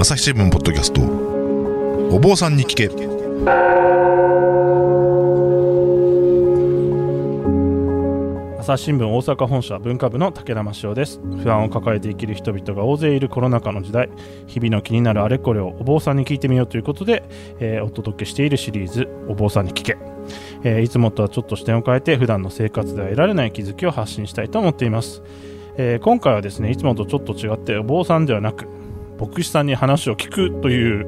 朝日新聞ポッドキャスト。お坊さんに聞け。朝日新聞大阪本社文化部の武田真潮です。不安を抱えて生きる人々が大勢いるコロナ禍の時代。日々の気になるあれこれをお坊さんに聞いてみようということで、えーお届けしているシリーズお坊さんに聞け、えーいつもとはちょっと視点を変えて普段の生活では得られない気づきを発信したいと思っています、えー今回はですねいつもとちょっと違ってお坊さんではなく牧師さんに話を聞くという、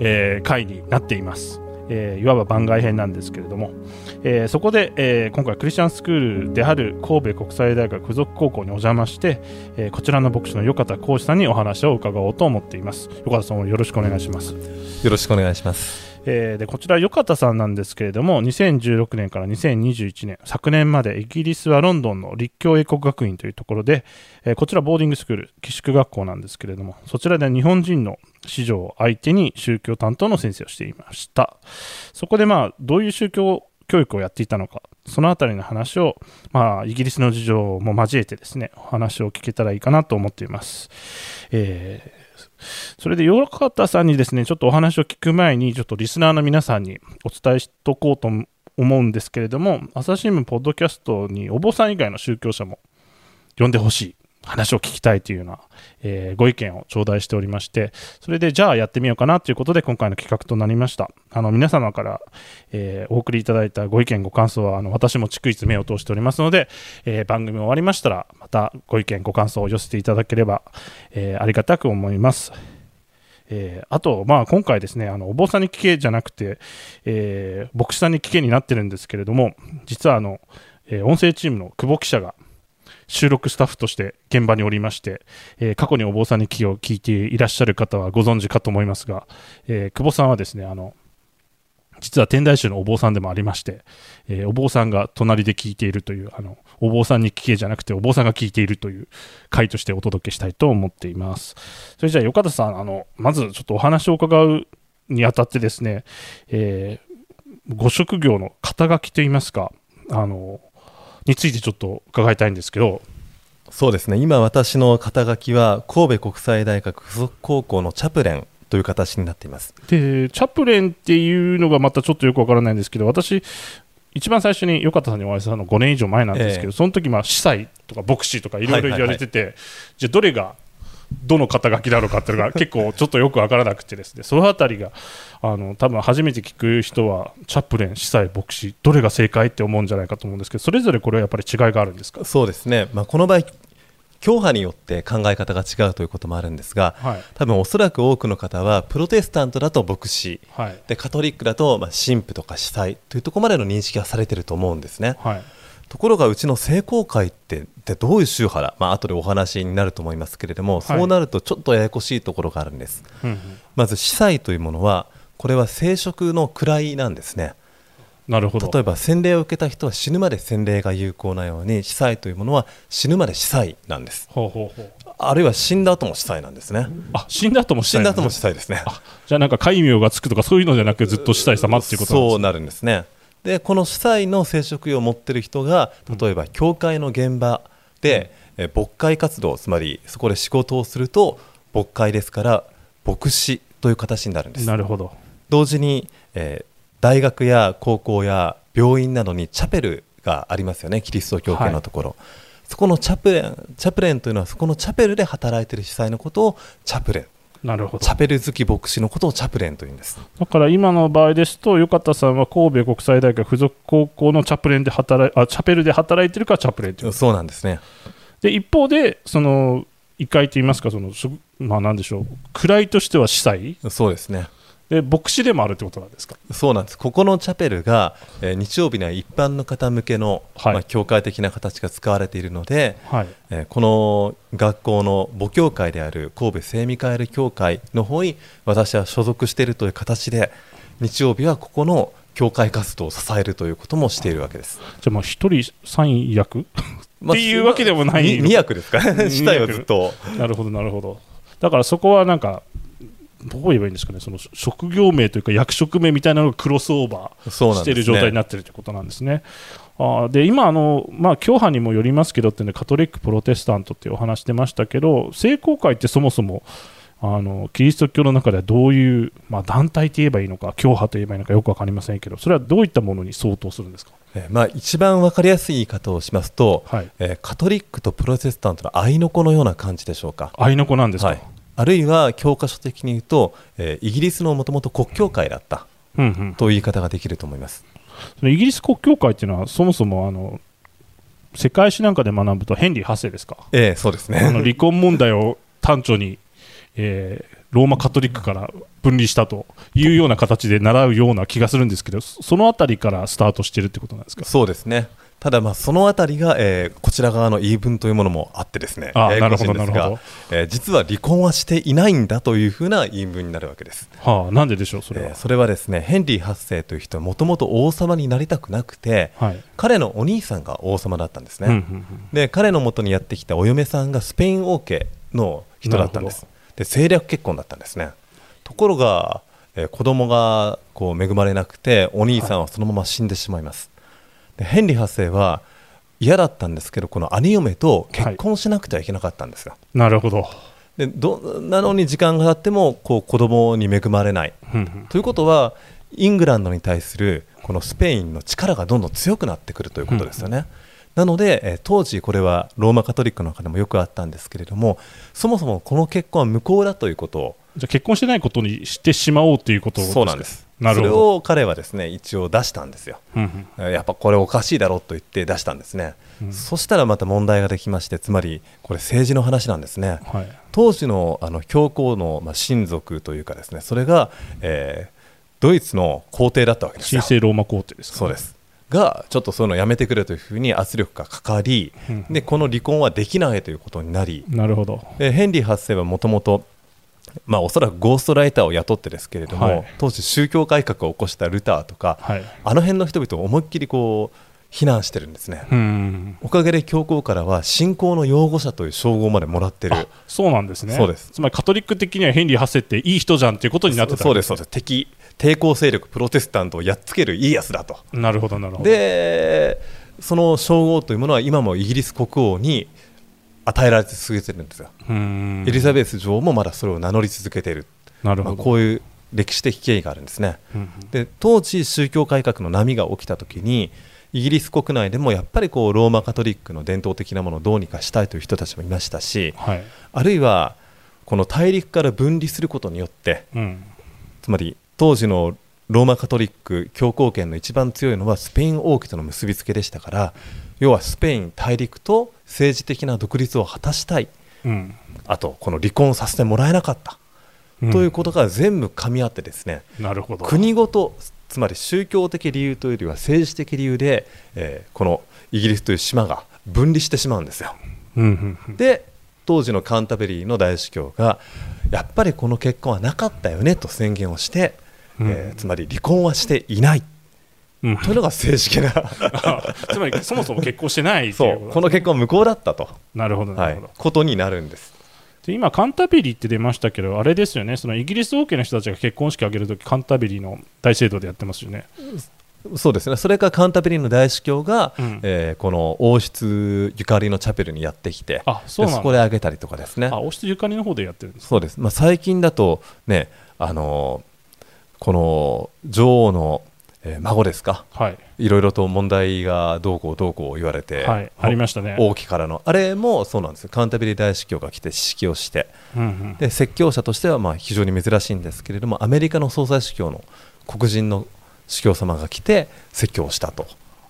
えー回になっています、えーいわば番外編なんですけれども、えーそこで、えー今回クリスチャンスクールである神戸国際大学附属高校にお邪魔して、えこちらの牧師の横田浩司さんにお話を伺おうと思っています。横田さんもよろしくお願いします。よろしくお願いします。えーでこちら、横田さんなんですけれども、2016年から2021年、昨年までイギリスはロンドンの立教英国学院というところで、えーこちらボーディングスクール、寄宿学校なんですけれども、そちらで日本人の子女を相手に宗教担当の先生をしていました。そこでまあ、どういう宗教教育をやっていたのか、そのあたりの話を、まあ、イギリスの事情も交えてですね、お話を聞けたらいいかなと思っています。えーそれで、横田さんにですね、ちょっとお話を聞く前に、ちょっとリスナーの皆さんにお伝えしとこうと思うんですけれども、朝日新聞ポッドキャストにお坊さん以外の宗教者も呼んでほしい、話を聞きたいというような、えーご意見を頂戴しておりまして、それでじゃあやってみようかなということで、今回の企画となりました。あの皆様から、えーお送りいただいたご意見、ご感想は、あの私も逐一目を通しておりますので、えー番組終わりましたら、またご意見、ご感想を寄せていただければ、えありがたく思います。えーあと、まあ、今回ですね、あのお坊さんに聞けじゃなくて、えー牧師さんに聞けになってるんですけれども、実はあの、えー音声チームの久保記者が収録スタッフとして現場におりまして、えー過去にお坊さんに聞きを聞いていらっしゃる方はご存知かと思いますが、えー久保さんはですね、あの、実は天台宗のお坊さんでもありまして、えーお坊さんが隣で聞いているという、あの、お坊さんに聞けじゃなくてお坊さんが聞いているという回としてお届けしたいと思っています。それじゃあ、横田さん、あの、まずちょっとお話を伺うにあたってですね、えーご職業の肩書きといいますか、あの、についてちょっと伺いたいんですけど、そうですね、今私の肩書きは神戸国際大学附属高校のチャプレンという形になっています。で、チャプレンっていうのがまたちょっとよくわからないんですけど、私、一番最初に横田さんにお会いしたの5年以上前なんですけど、ええ。その時まあ司祭とか牧師とかいろいろ言われてて、じゃあどれがどの肩書きなのかっていうのが 結構ちょっとよくわからなくてですね、そのあたりがあの多分初めて聞く人はチャプレン、司祭、牧師、どれが正解って思うんじゃないかと思うんですけど、それぞれこれはやっぱり違いがあるんですか？そうですね、まあ、この場合、教派によって考え方が違うということもあるんですが、はい。多分おそらく多くの方は、プロテスタントだと牧師、はい。でカトリックだとまあ神父とか司祭というところまでの認識がされていると思うんですね。はいところがうちの聖公会ってってどういう宗派だ、まあ後でお話になると思いますけれども、い。そうなるとちょっとややこしいところがあるんです。まず司祭というものはこれは聖職の位なんですね。なるほど。例えば洗礼を受けた人は死ぬまで洗礼が有効なように司祭というものは死ぬまで司祭なんです。ほうほうほう。あるいは死んだ後も司祭なんですね。あ死んだ後も死んだ後も司司祭ですね。じゃあなんか戒名がつくとかそういうのじゃなくずっと司祭様っていうことなんですね。そうなるんですねでこの司祭の聖職を持っている人が例えば教会の現場で、え牧会活動つまりそこで仕事をすると牧会ですから牧師という形になるんです。なるほど。同時に、えー大学や高校や病院などにチャペルがありますよねキリスト教系のところ、そこのチャプレンチャプレンというのはそこのチャペルで働いている司祭のことをチャプレンなるほど。チャペル好き牧師のことをチャプレンというんです。だから今の場合ですと、横田さんは神戸国際大学附属高校のチャプレンで働いあチャペルで働いてるからチャプレンという。そうなんですね。で一方で、その異界といいますか、そのまあ、なんでしょう、位としては司祭。そうですねで、牧師でもあるってことなんですか？そうなんです。ここのチャペルが、えー日曜日には一般の方向けの、はい。まあ、教会的な形が使われているので、はい、えーこの学校の母教会である神戸聖ミカエル教会の方に私は所属しているという形で日曜日はここの教会活動を支えるということもしているわけです。じゃあ、まあ一人三役？っていうわけでもないに二役ですか？二死体をずっと。なるほど、なるほど。だからそこはなんか、どう言えばいいんですかね、その職業名というか役職名みたいなのがクロスオーバーしている状態になっているということなんですね。あーで今あの、まあ、教派にもよりますけどっていうのでカトリック、プロテスタントっていうお話出ましたけど聖公会ってそもそもああのキリスト教の中ではどういう、まあ、団体といえばいいのか教派といえばいいのかよく分かりませんけどそれはどういったものに相当するんですか、えーまあ、一番分かりやすい言い方をしますと、はい、えーカトリックとプロテスタントの合いの子のような感じでしょうか。合いの子なんですか、はい、あるいは教科書的に言うと、えーイギリスのもともと国教会だったという言い方ができると思います。そのイギリス国教会っていうのはそもそもあの世界史なんかで学ぶとヘンリー8世ですか？えーそうですね。離婚問題を端緒に、えーローマカトリックから分離したというような形で習うような気がするんですけどそそのあたりからスタートしてるってことなんですか？そうですね。ただまあそのあたりが、えーこちら側の言い分というものもあってですね、あややこしいんですがなるほどなるほ、えー実は離婚はしていないんだというふうな言い分になるわけです。はあ、なんででしょう、それは。えーそれはですねヘンリー8世という人はもともと王様になりたくなくてはい。彼のお兄さんが王様だったんですね、うんうんうん。で彼のもとにやってきたお嫁さんがスペイン王家の人だったんです。で政略結婚だったんですね。ところが、えー子供がこう恵まれなくてお兄さんはそのまま死んでしまいます、でヘンリー8世は嫌だったんですけどこの兄嫁と結婚しなくてはいけなかったんですよ、なるほど。でどなのに時間が経ってもこう子供に恵まれない。ということはイングランドに対するこのスペインの力がどんどん強くなってくるということですよね。なので、えー当時これはローマカトリックの中でもよくあったんですけれどもそもそもこの結婚は無効だということをじゃあ結婚してないことにしてしまおうということそうなんですそれ。を彼はですね一応出したんですよ。うんうんえーやっぱこれおかしいだろうと言って出したんですね、うんそしたらまた問題ができましてつまりこれ政治の話なんですね。はい当時のあの教皇の、まあ、親族というかですねそれが、えードイツの皇帝だったわけです神よ。聖ローマ皇帝ですかそうですがちょっとそういうのやめてくれというふうに圧力がかかり、うんでこの離婚はできないということになりなるほど。でヘンリー8世はもともとまあおそらくゴーストライターを雇ってですけれども、はい当時宗教改革を起こしたルターとか、はい。あの辺の人々を思いっきりこう非難してるんですね。うん。おかげで教皇からは信仰の擁護者という称号までもらってるあそうなんですね。そうですつまりカトリック的にはヘンリー8世っていい人じゃんっていうことになってたそうですそうです敵抵抗勢力プロテスタントをやっつけるいいやつだとなるほど、なるほど。でその称号というものは今もイギリス国王に与えられ続けてるんですよ、うんエリザベス女王もまだそれを名乗り続けている、まあ、なるほど。こういう歴史的経緯があるんですねうんで当時宗教改革の波が起きた時にイギリス国内でもやっぱりこうローマカトリックの伝統的なものをどうにかしたいという人たちもいましたしはい。あるいはこの大陸から分離することによってうん。つまり当時のローマカトリック教皇権の一番強いのはスペイン王家との結びつけでしたから要はスペイン大陸と政治的な独立を果たしたいうん。あとこの離婚させてもらえなかった、うんということが全部噛み合ってですねなるほど。国ごとつまり宗教的理由というよりは政治的理由で、えーこのイギリスという島が分離してしまうんですよ。うんうんうんで当時のカンタベリーの大司教がやっぱりこの結婚はなかったよねと宣言をして、うん。えーつまり離婚はしていない。うん。というのが正式な。あつまりそもそも結婚してないいうう。この結婚は無効だったと、なるほどなはい。るほど、、ことになるんです。で今カンタベリーって出ましたけどあれですよね。そのイギリス王家の人たちが結婚式を挙げるときカンタベリーの大聖堂でやってますよね。そうですね。それからカンタベリーの大司教が、うん。えーこの王室ゆかりのチャペルにやってきてあそうなそこであげたりとかですね。あ王室ゆかりの方でやってるんですそうです、まあ、最近だとねあのこの女王の、えー孫ですか？はい、いろいろと問題がどうこうどうこう言われて、はい、ありましたね。王毅からの。あれもそうなんですよ。カンタベリー大司教が来て指揮をして。うんうん。で説教者としてはまあ非常に珍しいんですけれどもアメリカの総裁司教の黒人の司教様が来て説教をしたと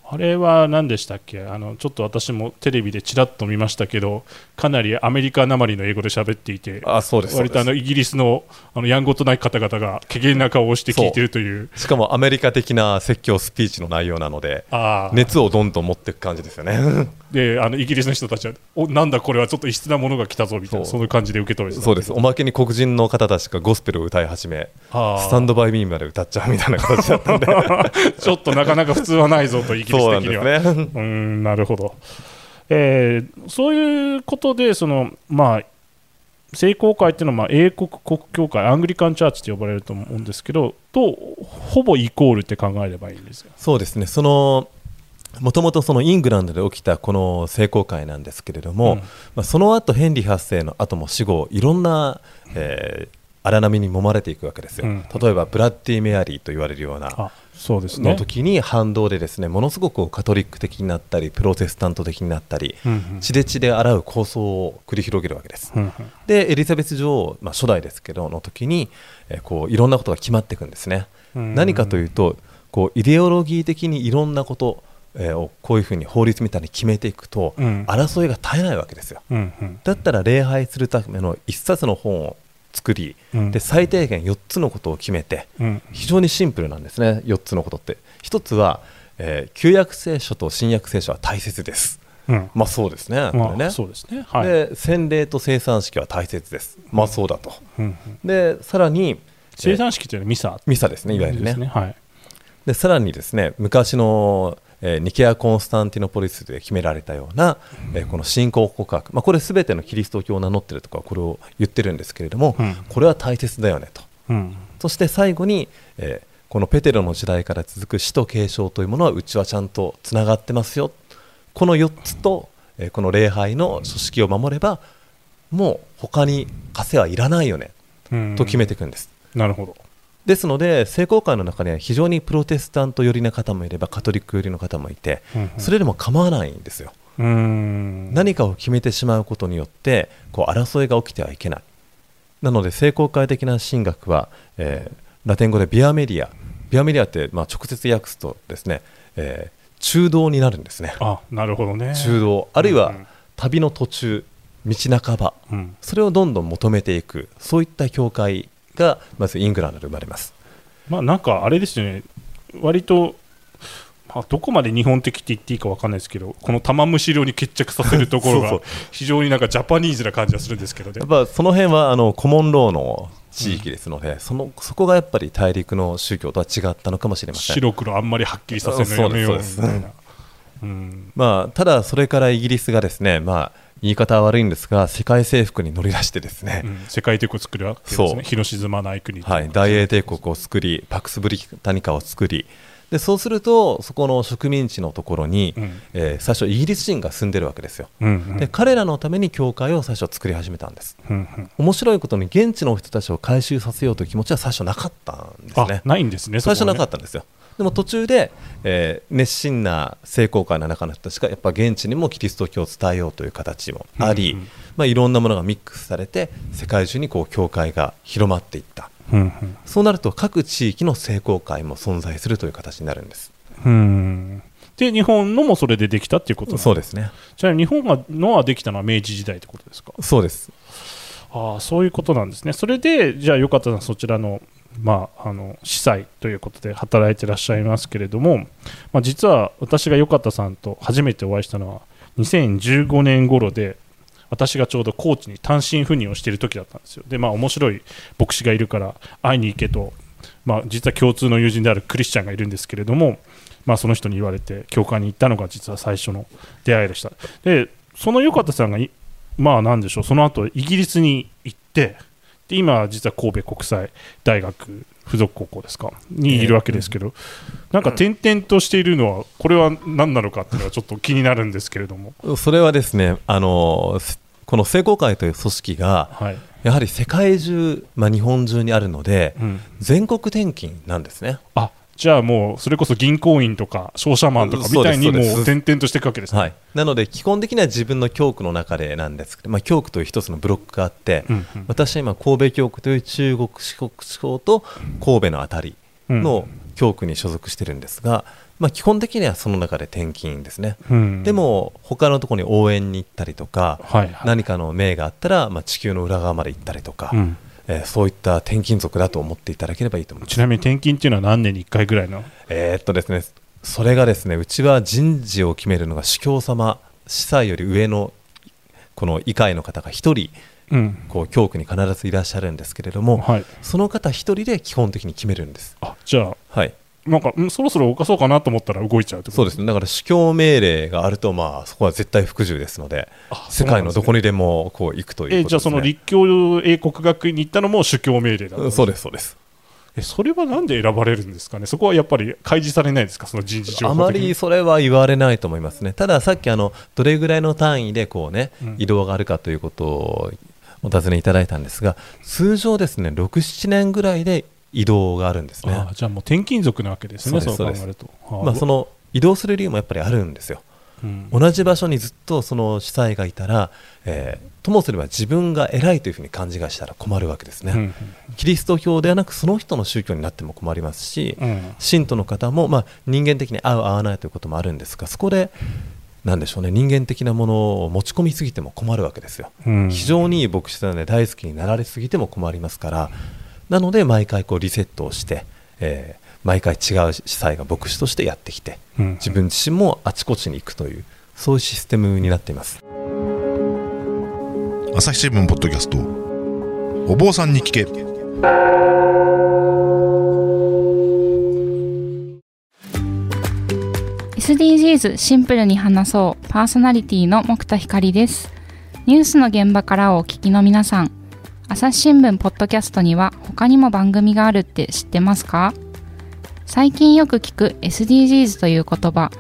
あれは何でしたっけ？あのちょっと私もテレビでちらっと見ましたけどかなりアメリカなまりの英語で喋っていてあそうです割とあのイギリスのあのやんごとない方々が怪げな顔をして聞いてるという。しかもアメリカ的な説教スピーチの内容なので熱をどんどん持っていく感じですよねであのイギリスの人たちはおなんだこれはちょっと異質なものが来たぞみたいなそう。そういう感じで受け取れてた。そうです。おまけに黒人の方たちがゴスペルを歌い始めスタンドバイミーまで歌っちゃうみたいな形だったんで。ちょっとなかなか普通はないぞとイギリそうなんス的にはうーんなるほど、えーそういうことでその、まあ、聖公会っていうのは、まあ、英国国教会アングリカン・チャーチと呼ばれると思うんですけどとほぼイコールって考えればいいんですよ。そうですね。そのもともとそのイングランドで起きたこの聖公会なんですけれども、うん。まあ、その後ヘンリー8世の後も死後いろんな、えー荒波に揉まれていくわけですよ、うん。例えばブラッディ・メアリーと言われるようなあそうですね。の時に反動でですねものすごくカトリック的になったりプロテスタント的になったりうんうん。血で血で洗う構想を繰り広げるわけです。うんうん。でエリザベス女王、まあ、初代ですけどの時に、えーこういろんなことが決まっていくんですね、うん。何かというとこうイデオロギー的にいろんなこと、えーをこういうふうに法律みたいに決めていくと、うん。争いが絶えないわけですよ。だったら礼拝するための一冊の本を作り、うん。で最低限4つのことを決めてうん。非常にシンプルなんですね4つのことって。1つは、えー旧約聖書と新約聖書は大切です。うん。まあそうですねこれね。まあそうですね。はい。で洗礼と生産式は大切です。まあそうだと。うんうん。でさらに生産式というのはミサ？ミサですねいわゆるね。ですね。はい。でさらにですね昔の、えーニケア・コンスタンティノポリスで決められたような、えーこの信仰告白、まあ、これすべてのキリスト教を名乗ってるとかこれを言ってるんですけれども、うん。これは大切だよねと。うん。そして最後に、えーこのペテロの時代から続く死と継承というものはうちはちゃんとつながってますよ。この4つと、えーこの礼拝の組織を守ればもう他に枷はいらないよね。うん。と決めていくんです、なるほどですので聖公会の中には非常にプロテスタント寄りな方もいればカトリック寄りの方もいてうんうん。それでも構わないんですよ。何かを決めてしまうことによってこう争いが起きてはいけない。なので聖公会的な神学は、えーラテン語でビアメディア。ビアメディアって、まあ、直接訳すとですね、えー中道になるんですね。あなるほどね。中道。あるいはうん。旅の途中道半ば。うん。それをどんどん求めていく。そういった教会がまずイングランドで生まれます。まあなんかあれですよね。割とまあどこまで日本的って言っていいかわかんないですけどこの玉虫色に決着させるところが 非常になんかジャパニーズな感じがするんですけどね。やっぱその辺はあのコモンローの地域ですので、そのそこがやっぱり大陸の宗教とは違ったのかもしれません。白黒あんまりはっきりさせるのやめようみそうですそうです。たいな。うんまあ、ただ、それからイギリスがですね、まあ、言い方は悪いんですが、世界征服に乗り出してですね、うん。世界帝国を作るわけですそう。ね日の沈まない国はい、大英帝国を作り、パクスブリタニカを作り、でそうすると、そこの植民地のところに、うん。えー最初、イギリス人が住んでるわけですよ。うんうん。で彼らのために教会を最初作り始めたんです。うんうん。面白いことに現地の人たちを回収させようという気持ちは最初なかったんですあね。ないんですね最初なかっったんですよ。でも途中で、えー熱心な聖公会の中の人たちがやっぱ現地にもキリスト教を伝えようという形もあり、うん。うんまあ、いろんなものがミックスされて世界中にこう教会が広まっていった。た、うん。そうなると各地域の聖公会も存在するという形になるんです。うん。うんで日本のもそれでできたっていうことそうですね。ちなみに日本がのはできたのは明治時代ってことですか？そうです。ああそういうことなんですね。それでじゃあよかったらそちらのまあ、あの司祭ということで働いてらっしゃいますけれども、まあ、実は私がよかったさんと初めてお会いしたのは2015年頃で私がちょうど高知に単身赴任をしている時だったんですよ。でまあ面白い牧師がいるから会いに行けと、まあ、実は共通の友人であるクリスチャンがいるんですけれども、まあ、その人に言われて教会に行ったのが実は最初の出会いでした。でそのよかったさんがまあなんでしょうその後イギリスに行ってで今実は神戸国際大学附属高校ですか？にいるわけですけど、なんか転々としているのはこれは何なのかっていうのはちょっと気になるんですけれども。それはですねあのこの聖公会という組織がはい、やはり世界中、まあ、日本中にあるのでうん、全国転勤なんですね。あじゃあもうそれこそ銀行員とか商社マンとかみたいにもそう転々としていくわけですね、はい、なので基本的には自分の教区の中でなんですけど、まあ、教区という一つのブロックがあって、うんうん。私は今神戸教区という中国四国地方と神戸のあたりの教区に所属してるんですが、まあ、基本的にはその中で転勤ですね、うん。でも他のところに応援に行ったりとか、はいはい。何かの命があったら、まあ、地球の裏側まで行ったりとか、うんえーそういった転勤族だと思っていただければいいと思います。ちなみに転勤っていうのは何年に1回ぐらいの？えーっとですね、それがですね、うちは人事を決めるのが司教様、司祭より上のこの医会の方が一人、うん。こう教区に必ずいらっしゃるんですけれども、はい。その方一人で基本的に決めるんです。あじゃあはい、なんかんそろそろ動かそうかなと思ったら動いちゃうってこと？そうですね。だから司教命令があると、まあそこは絶対服従ですので、あ世界のどこににでもこう行くということです、ね。えじゃあその立教英国学院に行ったのも主教命令だったうんそうですそうです。えそれはなんで選ばれるんですかね、そこはやっぱり開示されないですか、その人事情あまりそれは言われないと思いますね、たださっきあの、どれぐらいの単位でこう、ねうん。移動があるかということをお尋ねいただいたんですが、通常ですね、6、7年ぐらいで移動があるんですね。あじゃあもう転勤族なわけですね、そそう考えると。はまあ、その移動する理由もやっぱりあるんですよ。うん同じ場所にずっとその司祭がいたら、えーともすれば自分が偉いというふうに勘違いしたら困るわけですね。うんキリスト教ではなくその人の宗教になっても困りますし、うん信徒の方も、まあ、人間的に合う合わないということもあるんですがそこでなんでしょうね人間的なものを持ち込みすぎても困るわけですよ。うん非常にいい牧師なので大好きになられすぎても困りますからなので毎回こうリセットをして、えー毎回違う司祭が牧師としてやってきてうん。自分自身もあちこちに行くというそういうシステムになっています。朝日新聞ポッドキャストお坊さんに聞け。SDGs シンプルに話そう。パーソナリティの木田光です。ニュースの現場からお聞きの皆さん朝日新聞ポッドキャストには他にも番組があるって知ってますか？最近よく聞く SDGs という言葉。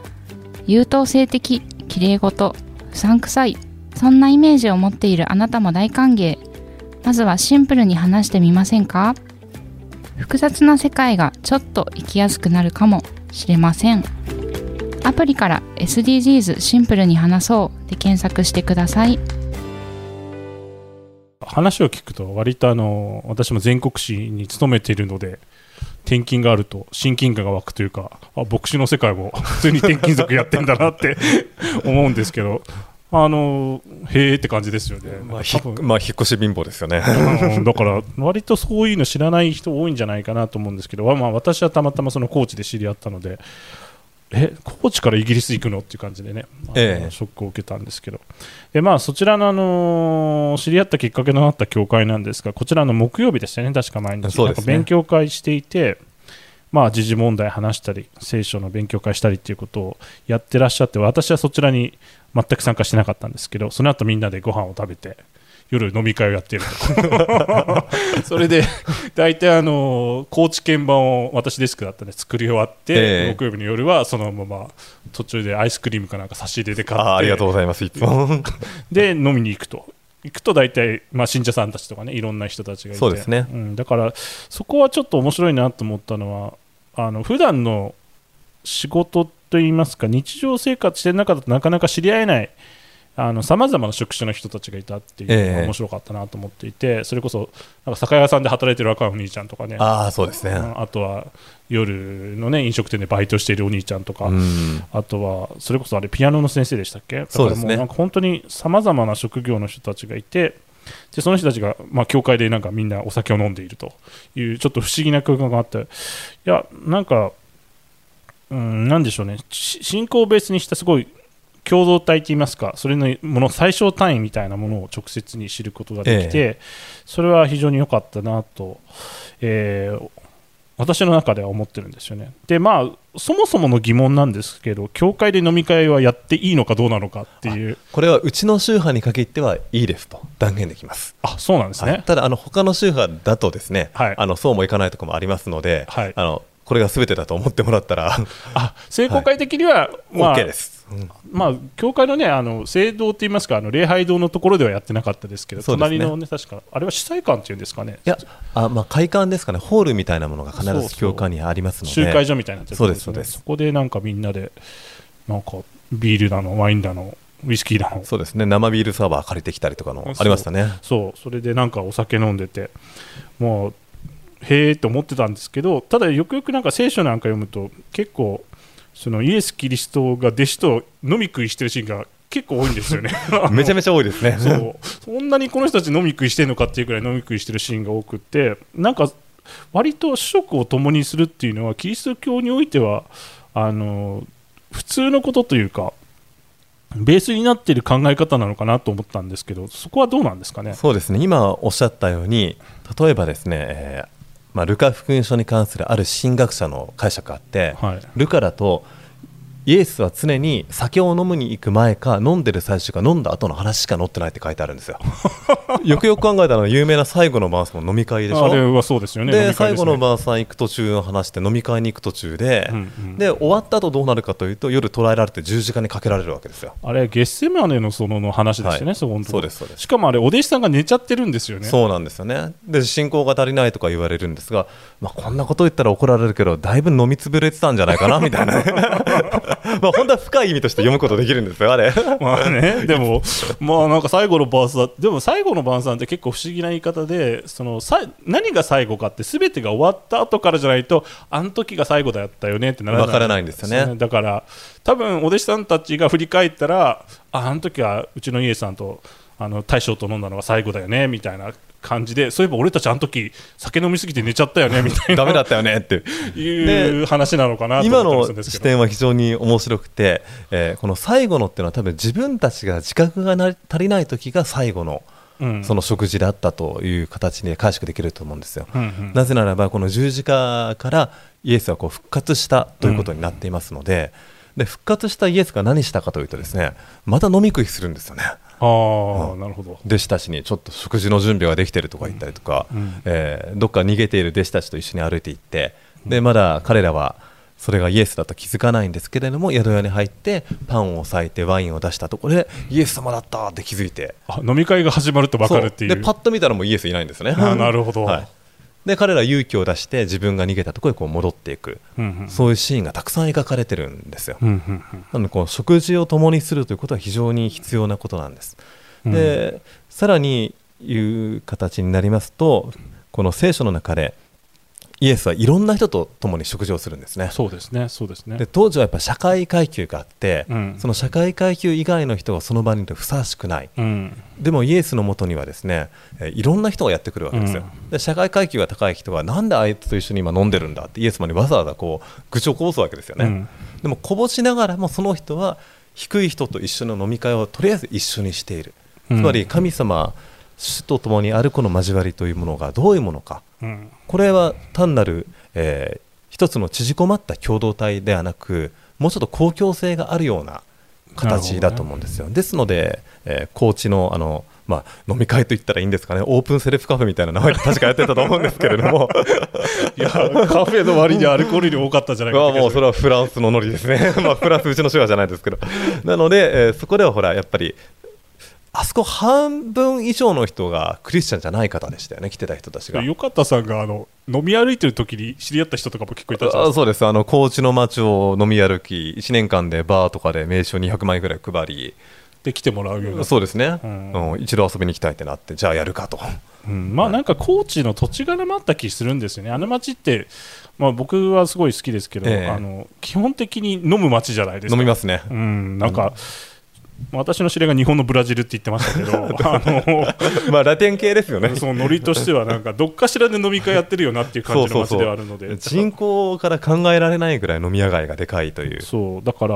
優等生的綺麗事。うさんくさいそんなイメージを持っているあなたも大歓迎。まずはシンプルに話してみませんか？複雑な世界がちょっと生きやすくなるかもしれません。アプリから SDGs シンプルに話そうで検索してください。話を聞くと、割とあの私も全国紙に勤めているので、転勤があると親近感が湧くというか、あ牧師の世界も普通に転勤族やってんだなって 思うんですけど、あのへーって感じですよね。まあ、まあ、引っ越し貧乏ですよね。うんだから、割とそういうの知らない人多いんじゃないかなと思うんですけど、まあ、私はたまたまその高知で知り合ったので、え、高知からイギリス行くの？っていう感じでね、あのええ。ショックを受けたんですけど、でまあ、そちらの、あの知り合ったきっかけとなった教会なんですが、こちらの木曜日でしたよね、確か毎日、ね。なんか勉強会していて、まあ、時事問題話したり、聖書の勉強会したりっていうことをやってらっしゃって、私はそちらに全く参加してなかったんですけど、その後みんなでご飯を食べて、夜飲み会をやっていると それで大体あの高知鍵盤を私デスクだったんで作り終わって、ええ木曜日の夜はそのまま途中でアイスクリームかなんか差し入れで買ってあありがとうございます、いつも。で飲みに行くと。行くと大体、まあ、信者さんたちとかねいろんな人たちがいてそうですねん、だからそこはちょっと面白いなと思ったのはあの普段の仕事といいますか日常生活してる中だとなかなか知り合えないさまざまな職種の人たちがいたっていうのええ。が面白かったなと思っていて、それこそなんか酒屋さんで働いてる若いお兄ちゃんとかね。ああ、そうですね。うんあとは夜の、ね、飲食店でバイトしているお兄ちゃんとか、うん。あとはそれこそあれピアノの先生でしたっけ？だからもうなんか本当にさまざまな職業の人たちがいてでその人たちが、まあ、教会でなんかみんなお酒を飲んでいるというちょっと不思議な空間があっていやなんか、うん、なんでしょうね。し信仰をベースにしたすごい共同体といいますかそれのもの最小単位みたいなものを直接に知ることができて、えそれは非常に良かったなと、えー私の中では思ってるんですよね。でまあそもそもの疑問なんですけど教会で飲み会はやっていいのかどうなのかっていう。これはうちの宗派に限ってはいいですと断言できます。あそうなんですね、はい。ただあの他の宗派だとですね、はい。あのそうもいかないところもありますので、はい。あのこれが全てだと思ってもらったらあ聖公会的には、まあ OK です。うん。まあ、教会のね、あの聖堂って言いますか、あの礼拝堂のところではやってなかったですけど、ね。隣のね、確か、あれは司祭館っていうんですかね、いやあ、まあ、会館ですかね、ホールみたいなものが必そうそう。ず教会にありますので、集会所みたいになってるそうですところねそうです。そこでなんかみんなで、なんかビールだの、ワインだの、ウイスキーだの、そうですね。生ビールサーバー借りてきたりとかのそう。ありましたね。そう、それでなんかお酒飲んでて、もう、へーって思ってたんですけど、ただよくよくなんか聖書なんか読むと、結構、そのイエス・キリストが弟子と飲み食いしてるシーンが結構多いんですよね。めちゃめちゃ多いですね。そうそんなにこの人たち飲み食いしてるのかっていうくらい飲み食いしてるシーンが多くってなんか割と主食を共にするっていうのはキリスト教においてはあの普通のことというかベースになっている考え方なのかなと思ったんですけどそこはどうなんですかね？そうですね今おっしゃったように例えばですね、えーまあ、ルカ福音書に関するある神学者の解釈があって、はい。ルカだとイエスは常に酒を飲むに行く前か飲んでる最初か飲んだ後の話しか載ってないって書いてあるんですよ。よくよく考えたら有名な最後の晩餐の飲み会でしょ？あれはそうですよね。飲でね。最後の晩餐行く途中の話で飲み会に行く途中で、うんうん。で終わった後どうなるかというと夜捕らえられて十字架にかけられるわけですよ。あれ、ゲッセマネのそのの話ですよね、はい。そそうですそうです。しかもあれ、お弟子さんが寝ちゃってるんですよね。そうなんですよね。で信仰が足りないとか言われるんですが、まあ、こんなこと言ったら怒られるけどだいぶ飲みつぶれてたんじゃないかな みたいなね。まあ本当は深い意味として読むことできるんですよあれ。まあね、でも、まあなんか最後の晩餐、でも最後の晩餐って結構不思議な言い方で、そのさ何が最後かって、すべてが終わった後からじゃないと、あの時が最後だったよねってならない。わからないんですよね。そうだから、多分お弟子さんたちが振り返ったら、ああの時はうちのイエスさんとあの大将と飲んだのが最後だよねみたいな感じで、そういえば俺たちあの時酒飲みすぎて寝ちゃったよねみたいな ダメだったよねっていう話なのかなと今思の。視点は非常に面白くて、えーこの最後のっていうのは多分自分たちが自覚がな足りない時が最後のうんその食事だったという形で解釈できると思うんですよ。うんうんなぜならばこの十字架からイエスはこう復活したということになっていますので,、で復活したイエスが何したかというとですねまた飲み食いするんですよね。ああ、なるほど。弟子たちにちょっと食事の準備ができてるとか言ったりとか、うん。えーどっか逃げている弟子たちと一緒に歩いていってでまだ彼らはそれがイエスだと気づかないんですけれども宿屋に入ってパンを裂いてワインを出したところでイエス様だったって気づいて。あ飲み会が始まると分かるっていう。でパッと見たらもうイエスいないんですね。あなるほど。はい、で彼ら勇気を出して自分が逃げたところにこう戻っていく、うんうん。そういうシーンがたくさん描かれてるんですよ、うんうんうん。なのでこう食事を共にするということは非常に必要なことなんです、うん。でさらに言う形になりますとこの聖書の中でイエスはいろんな人と共に食事をするんですね。そうですね、そうですね。で。当時はやっぱ社会階級があって、うん。その社会階級以外の人がその場にいるとふさわしくない。うん。でもイエスのもとにはですね、えーいろんな人がやってくるわけですよ、で社会階級が高い人はなんであいつと一緒に今飲んでるんだってイエス様にわざわざこう愚痴をこぼすわけですよね、うん。でもこぼしながらもその人は低い人と一緒の飲み会をとりあえず一緒にしている、うん。つまり神様主と共にあるこの交わりというものがどういうものかうんこれは単なる、えー一つの縮こまった共同体ではなくもうちょっと公共性があるような形だと思うんですよ、ですので、えー高知のあの、まあ、飲み会といったらいいんですかね。オープンセルフカフェみたいな名前で確かやってたと思うんですけれども。いや、カフェの割にアルコール量多かったんじゃないかまあもうそれはフランスのノリですね、まあ、フランスうちの手話じゃないですけど、なので、えーそこではほら、やっぱり、あそこ半分以上の人がクリスチャンじゃない方でしたよね、来てた人たちが。よかったさんがあの飲み歩いてる時に知り合った人とかも結構いたじゃないですか。あそうですあの高知の街を飲み歩き、1年間でバーとかで名刺を200枚ぐらい配り、で来てもらうような。そうですね、うんうん一度遊びに行きたいってなって、じゃあやるかと。うんまあなんか高知の土地柄もあった気するんですよね。あの町って、まあ、僕はすごい好きですけど、ええあの基本的に飲む町じゃないですか。飲みますね。うん、なんか、私の知り合いが日本のブラジルって言ってましたけど、あのまあラテン系ですよね。そのノリとしては、なんかどっかしらで飲み会やってるよなっていう感じの街ではあるので、人口から考えられないぐらい飲み屋街がでかいという。そう。だから、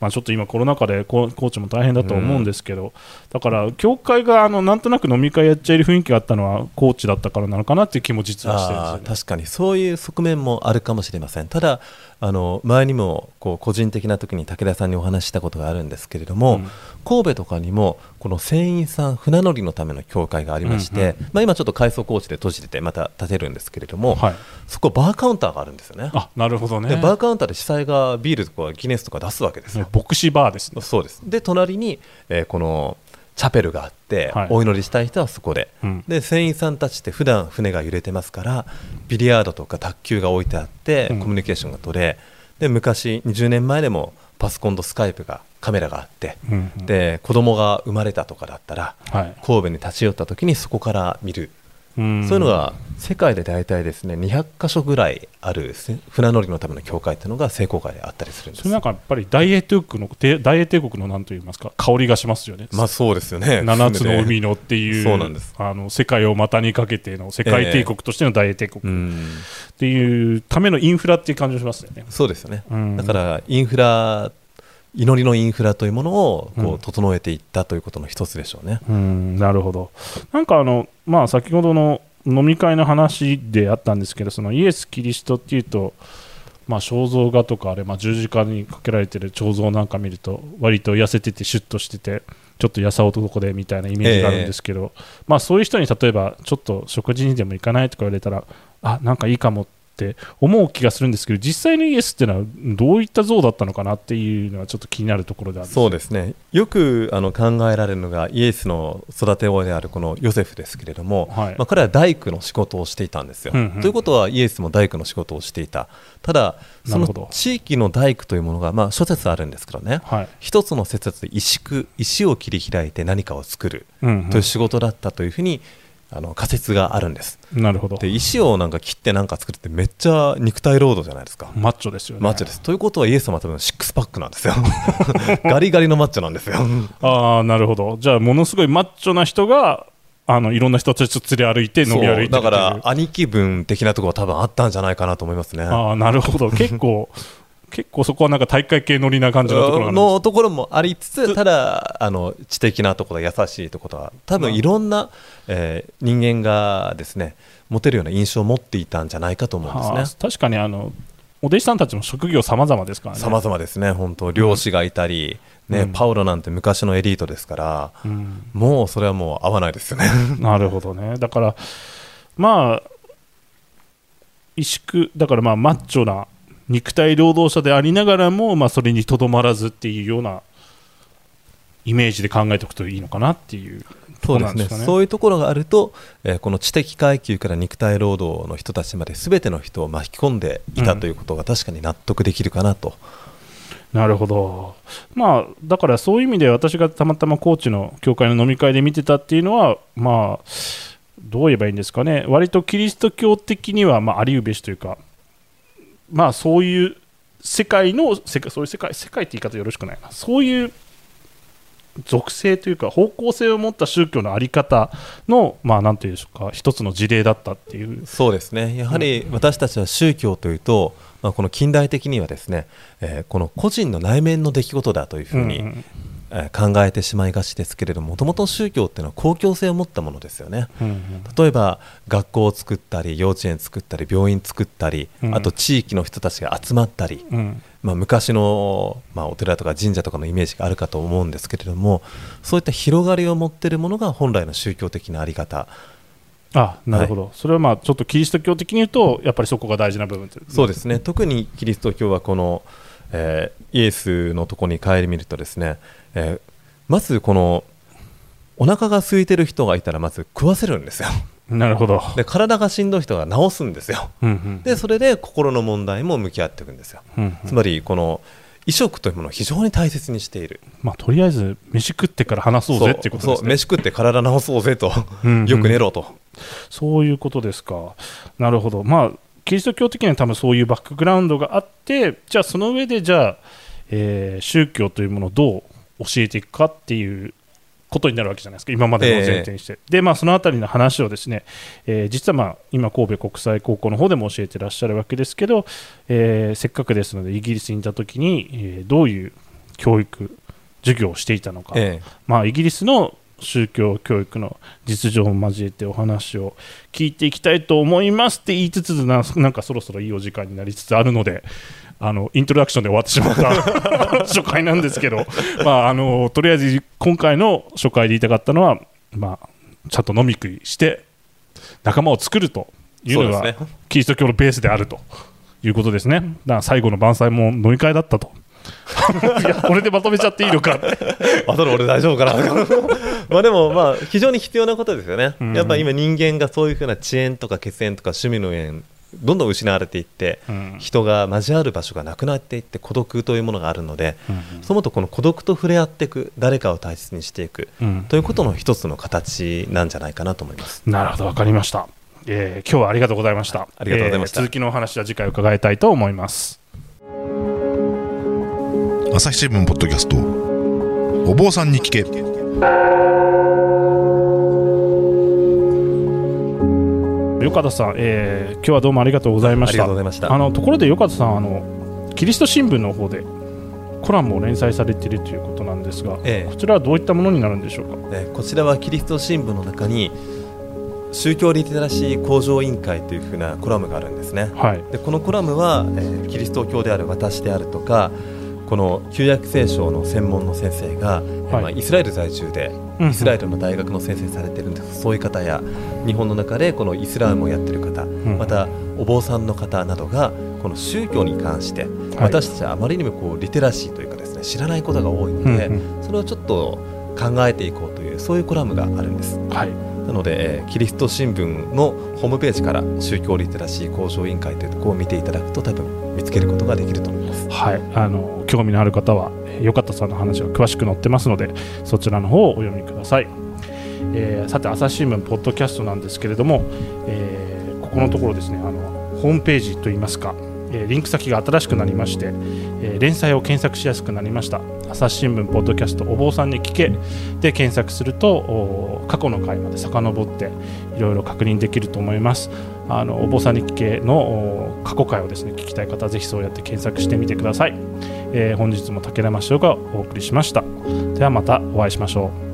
まあ、ちょっと今、コロナ禍でココーチも大変だと思うんですけど、だから、教会があのなんとなく飲み会やっちゃいる雰囲気があったのは、コーチだったからなのかなっていう気も実はしてるんですよね。確かに。そういう側面もあるかもしれません。ただあの前にもこう個人的な時に武田さんにお話ししたことがあるんですけれども、うん。神戸とかにもこの船員さん船乗りのための教会がありまして、うんまあ、今ちょっと改装工事で閉じててまた建てるんですけれども、はい、そこバーカウンターがあるんですよね。あなるほどね。でバーカウンターで主催がビールとかギネスとか出すわけですよ、牧師バーですね。そうです。で隣に、えーこのチャペルがあって、はい。お祈りしたい人はそこで、うん。で船員さんたちって普段船が揺れてますからビリヤードとか卓球が置いてあって、うん。コミュニケーションが取れで昔20年前でもパソコンとスカイプがカメラがあって、うんうん。で子供が生まれたとかだったらはい。神戸に立ち寄った時にそこから見る、うんそういうのが世界で大体ですね200箇所ぐらいあるせ船乗りのための教会っていうのが成功会であったりするんです。それなんかやっぱり大英帝国のて大英帝国のなんと言いますか香りがしますよね。まあそうですよね。7つの海のっていうそうなんです。あの世界を股にかけての世界帝国としての大英帝国。うん。っていうためのインフラっていう感じがしますよね。そうですよね、うん。だからインフラ祈りのインフラというものをこう整えていったということの一つでしょうね。うんなるほど。なんかあの、まあ、先ほどの飲み会の話であったんですけど、そのイエス・キリストっていうと、まあ、肖像画とかあれ、まあ、十字架にかけられてる彫像なんか見ると割と痩せててシュッとしててちょっとやさ男でみたいなイメージがあるんですけど、まあ、そういう人に例えばちょっと食事にでも行かないとか言われたらあなんかいいかもって思う気がするんですけど実際のイエスっていうのはどういった像だったのかなっていうのはちょっと気になるところであるそうですね。よくあの考えられるのがイエスの育て親であるこのヨセフですけれども、はい。まあ、彼は大工の仕事をしていたんですよ。うんうんということはイエスも大工の仕事をしていた。ただその地域の大工というものが、まあ、諸説あるんですけどね。はい。一つの説で石工石を切り開いて何かを作るうんうん。という仕事だったというふうにあの仮説があるんです。なるほどで石をなんか切って何か作るってめっちゃ肉体労働じゃないですか。マッチョですよねマッチョです。ということはイエス様は多分シックスパックなんですよ。ガリガリのマッチョなんですよ。ああなるほどじゃあものすごいマッチョな人があのいろんな人たちと連れ歩いて飲み歩いてだから兄貴分的なところは多分あったんじゃないかなと思いますね。ああなるほど結構結構そこはなんか大会系乗りな感じのところのところもありつつ、ただあの知的なところ、優しいところは、多分いろんな、えー人間がですね持てるような印象を持っていたんじゃないかと思うんはあですね。確かにあのお弟子さんたちも職業様々ですからね。様々ですね、本当、漁師がいたり、ねうんパウロなんて昔のエリートですから、うんもうそれはもう合わないですよね。なるほどね。だから、まあ、萎縮、だからまあ、マッチョな肉体労働者でありながらも、まあ、それにとどまらずっていうようなイメージで考えておくといいのかなっていうそうですね。そういうところがあると、えーこの知的階級から肉体労働の人たちまで全ての人を巻き込んでいたということが確かに納得できるかなと、なるほど。まあ、だからそういう意味で私がたまたま高知の教会の飲み会で見てたっていうのは、まあ、どう言えばいいんですかね、割とキリスト教的には、まあ、ありうべしというか、まあ、そういう世界の、世界そういう世界、世界って言い方よろしくない。な、そういう属性というか、方向性を持った宗教のあり方の、まあ、なんていうんでしょうか、一つの事例だったっていう。そうですね。やはり私たちは宗教というと、まあ、この近代的にはですね、えーこの個人の内面の出来事だというふうに、考えてしまいがちですけれどももともと宗教っていうのは公共性を持ったものですよね。うんうん。例えば学校を作ったり幼稚園作ったり病院作ったり、うん。あと地域の人たちが集まったり、うん。まあ、昔の、まあ、お寺とか神社とかのイメージがあるかと思うんですけれどもそういった広がりを持っているものが本来の宗教的なあり方。あなるほど、それはまあちょっとキリスト教的に言うと、やっぱりそこが大事な部分というそうですね。特にキリスト教はこの、えーイエスのとこに帰り見るとですね、えーまずこのお腹が空いてる人がいたらまず食わせるんですよ。なるほど。で体がしんどい人が治すんですよ。うんうんでそれで心の問題も向き合っていくんですよ。うんうん。つまりこの衣食というものを非常に大切にしている。まあ、とりあえず飯食ってから話そうぜっていうことですね。そう飯食って体治そうぜと、うんうん。よく寝ろと。そういうことですか。なるほど。まあ、キリスト教的には多分そういうバックグラウンドがあって、じゃあその上で、じゃあ、えー宗教というものをどう教えていくかっていうことになるわけじゃないですか、今までの前提にして。で、まあ、そのあたりの話をですね、えー実はまあ、今、神戸国際高校の方でも教えてらっしゃるわけですけど、えーせっかくですので、イギリスにいたときに、えーどういう教育、授業をしていたのか、え。まあ、イギリスの宗教教育の実情を交えてお話を聞いていきたいと思いますって言いつつななんかそろそろいいお時間になりつつあるのであのイントロダクションで終わってしまった 初回なんですけど、まあ、あのとりあえず今回の初回で言いたかったのは、まあ、ちゃんと飲み食いして仲間を作るとえいうのがキリスト教のベースであるということですね。だから最後の晩餐も飲み会だったと。いやこれでまとめちゃっていいのかって。あとで俺大丈夫かな まあでもまあ非常に必要なことですよね、うんやっぱ今人間がそういうふうな遅延とか血縁とか趣味の縁どんどん失われていって、うん人が交わる場所がなくなっていって孤独というものがあるので、うんそもそもこの孤独と触れ合っていく誰かを大切にしていくうんということの一つの形なんじゃないかなと思いますなるほど、わかりました。えー今日はありがとうございました。ありがとうございましたえー続きのお話は次回伺いたいと思います。朝日新聞ポッドキャストお坊さんに聞け横田さん、えー今日はどうもありがとうございました。ありがとうございましたあのところで横田さんあの、キリスト新聞の方でコラムを連載されているということなんですが、ええこちらはどういったものになるんでしょうか？えーこちらはキリスト新聞の中に宗教リテラシー向上委員会というふうなコラムがあるんですね。はいでこのコラムは、えーキリスト教である私であるとかこの旧約聖書の専門の先生が、えーはい。まあ、イスラエル在住でうん。イスラエルの大学の先生されてるんです。そういう方や日本の中でこのイスラムをやってる方、ん。またお坊さんの方などがこの宗教に関して、私たちはあまりにもこうリテラシーというかですね知らないことが多いので、うん。それをちょっと考えていこうというそういうコラムがあるんです。はいなので、えーキリスト新聞のホームページから宗教リテラシー向上委員会というところを見ていただくと多分見つけることができると思います。はい、あの興味のある方はえーよかったさんの話が詳しく載ってますのでそちらの方をお読みください、えーさて朝日新聞ポッドキャストなんですけれども、えーここのところですね。あのホームページといいますか、えリンク先が新しくなりまして、え連載を検索しやすくなりました。朝日新聞ポッドキャストお坊さんに聞け。で検索すると過去の回まで遡っていろいろ確認できると思います。あのお坊さんに聞けの過去回をですね聞きたい方はぜひそうやって検索してみてください、えー本日も武田真翔がお送りしました。ではまたお会いしましょう。